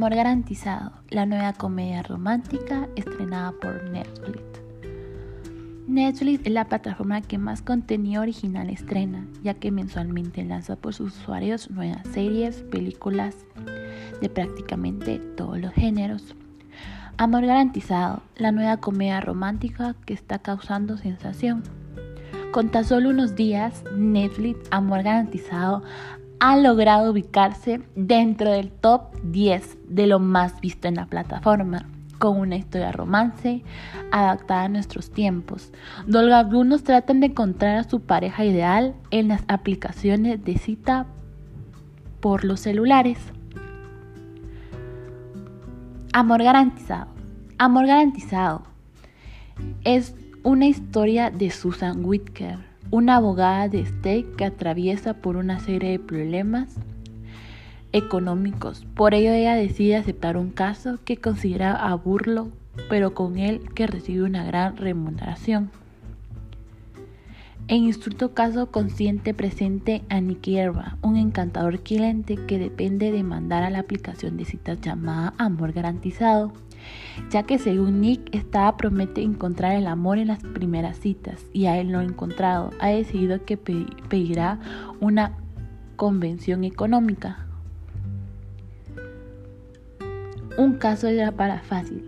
Amor Garantizado, la nueva comedia romántica estrenada por Netflix. Netflix es la plataforma que más contenido original estrena, ya que mensualmente lanza por sus usuarios nuevas series, películas de prácticamente todos los géneros. Amor Garantizado, la nueva comedia romántica que está causando sensación. Con tan solo unos días, Netflix Amor Garantizado ha logrado ubicarse dentro del top 10 de lo más visto en la plataforma, con una historia romance adaptada a nuestros tiempos, donde algunos tratan de encontrar a su pareja ideal en las aplicaciones de cita por los celulares. Amor garantizado. Amor garantizado es una historia de Susan Whitaker una abogada de State que atraviesa por una serie de problemas económicos. Por ello ella decide aceptar un caso que considera aburlo, pero con él que recibe una gran remuneración. En instructo caso consciente presente a Nicky Herba, un encantador cliente que depende de mandar a la aplicación de citas llamada Amor Garantizado ya que según Nick, esta promete encontrar el amor en las primeras citas y a él no ha encontrado. Ha decidido que pedirá una convención económica. Un caso era para fácil.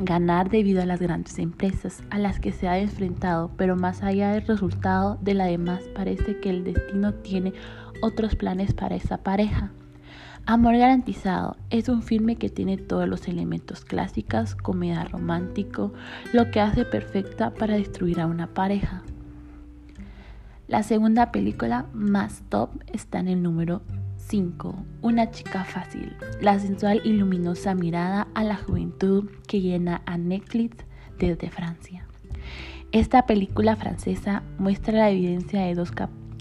Ganar debido a las grandes empresas a las que se ha enfrentado, pero más allá del resultado de la demás parece que el destino tiene otros planes para esa pareja. Amor Garantizado es un filme que tiene todos los elementos clásicos, comedia romántico, lo que hace perfecta para destruir a una pareja. La segunda película más top está en el número 5, Una chica fácil, la sensual y luminosa mirada a la juventud que llena a Netflix desde Francia. Esta película francesa muestra la evidencia de dos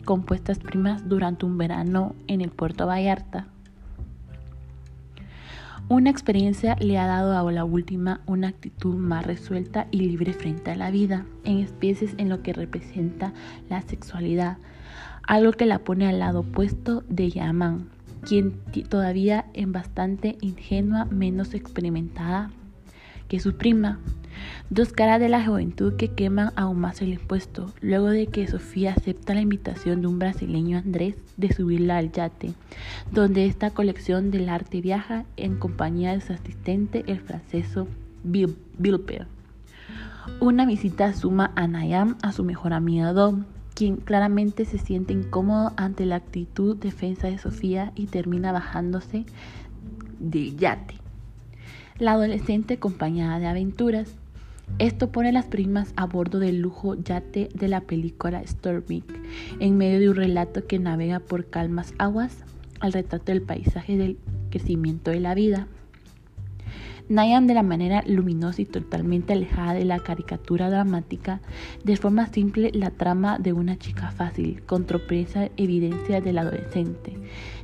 compuestas primas durante un verano en el puerto Vallarta, una experiencia le ha dado a la última una actitud más resuelta y libre frente a la vida, en especies en lo que representa la sexualidad, algo que la pone al lado opuesto de Yaman, quien todavía en bastante ingenua, menos experimentada que su prima, Dos caras de la juventud que queman aún más el impuesto, luego de que Sofía acepta la invitación de un brasileño Andrés de subirla al yate, donde esta colección del arte viaja en compañía de su asistente, el franceso Bilper. Una visita suma a Nayam a su mejor amiga Dom, quien claramente se siente incómodo ante la actitud defensa de Sofía y termina bajándose del yate. La adolescente acompañada de aventuras esto pone las primas a bordo del lujo yate de la película Storming, en medio de un relato que navega por calmas aguas al retrato del paisaje del crecimiento de la vida. Nayan de la manera luminosa y totalmente alejada de la caricatura dramática, de forma simple la trama de una chica fácil, con tropeza evidencia del adolescente.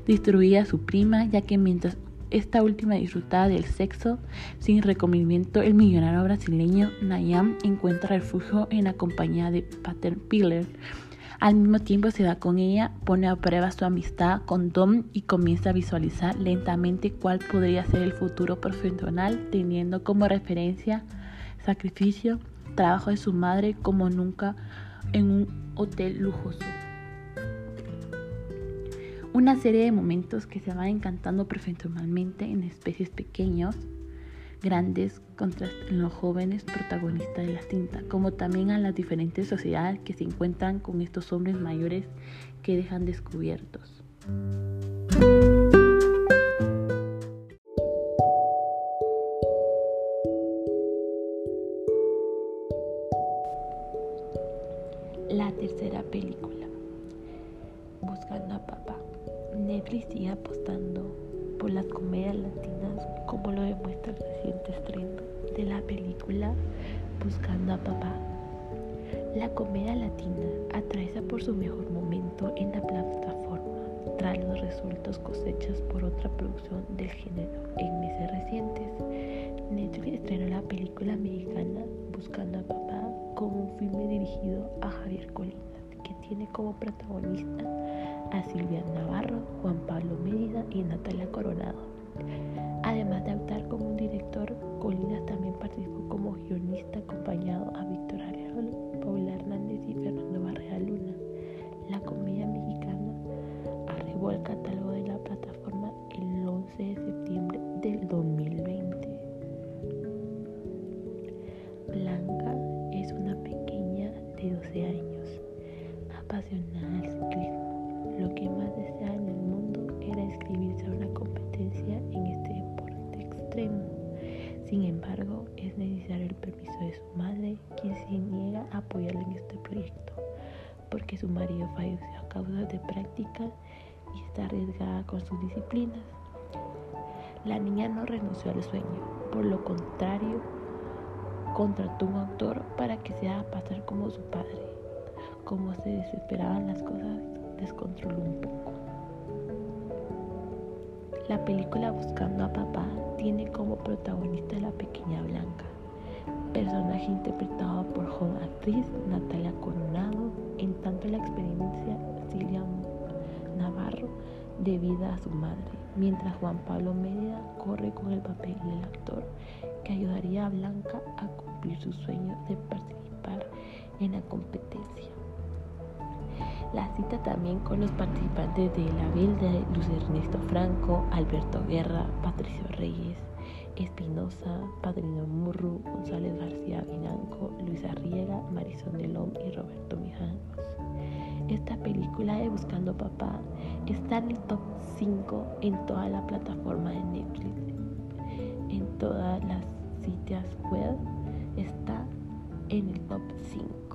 Destruía a su prima, ya que mientras esta última disfrutaba del sexo sin recomendamiento, el millonario brasileño Nayam encuentra refugio en la compañía de Pater Piller. Al mismo tiempo se va con ella, pone a prueba su amistad con Dom y comienza a visualizar lentamente cuál podría ser el futuro profesional, teniendo como referencia sacrificio, trabajo de su madre como nunca en un hotel lujoso una serie de momentos que se van encantando profesionalmente en especies pequeños, grandes, contra los jóvenes protagonistas de la cinta, como también a las diferentes sociedades que se encuentran con estos hombres mayores que dejan descubiertos. La tercera película, Buscando a Papá. Netflix sigue apostando por las comedias latinas como lo demuestra el reciente estreno de la película Buscando a Papá. La comedia latina atraviesa por su mejor momento en la plataforma tras los resultados cosechas por otra producción del género en meses recientes. Netflix estrenó la película mexicana Buscando a Papá como un filme dirigido a Javier Colina, que tiene como protagonista a Silvia Navarro, Juan Pablo Mérida y Natalia Coronado. Además de actuar como un director, Colinas también participó como guionista acompañado a Víctor Arreola, Paula Hernández y Fernando Barrera Luna. La comedia mexicana arribó al catálogo de la plataforma el 11 de septiembre del 2020. Blanca es una pequeña de 12 años, apasionada al ciclismo. Lo que más deseaba en el mundo era inscribirse a una competencia en este deporte extremo. Sin embargo, es necesario el permiso de su madre, quien se niega a apoyarla en este proyecto, porque su marido falleció a causa de prácticas y está arriesgada con sus disciplinas. La niña no renunció al sueño, por lo contrario, contrató un actor para que se haga pasar como su padre. Como se desesperaban las cosas, descontroló un poco. La película Buscando a Papá tiene como protagonista a la pequeña Blanca, personaje interpretado por joven actriz Natalia Coronado, en tanto la experiencia Silvia Navarro debida a su madre, mientras Juan Pablo Mérida corre con el papel del actor que ayudaría a Blanca a cumplir su sueño de participar en la competencia. La cita también con los participantes de La de Luis Ernesto Franco, Alberto Guerra, Patricio Reyes, Espinosa, Padrino Murru, González García Vinanco, Luis Arriega, Marisol Delom y Roberto Mijangos. Esta película de Buscando Papá está en el top 5 en toda la plataforma de Netflix. En todas las sitios web está en el top 5.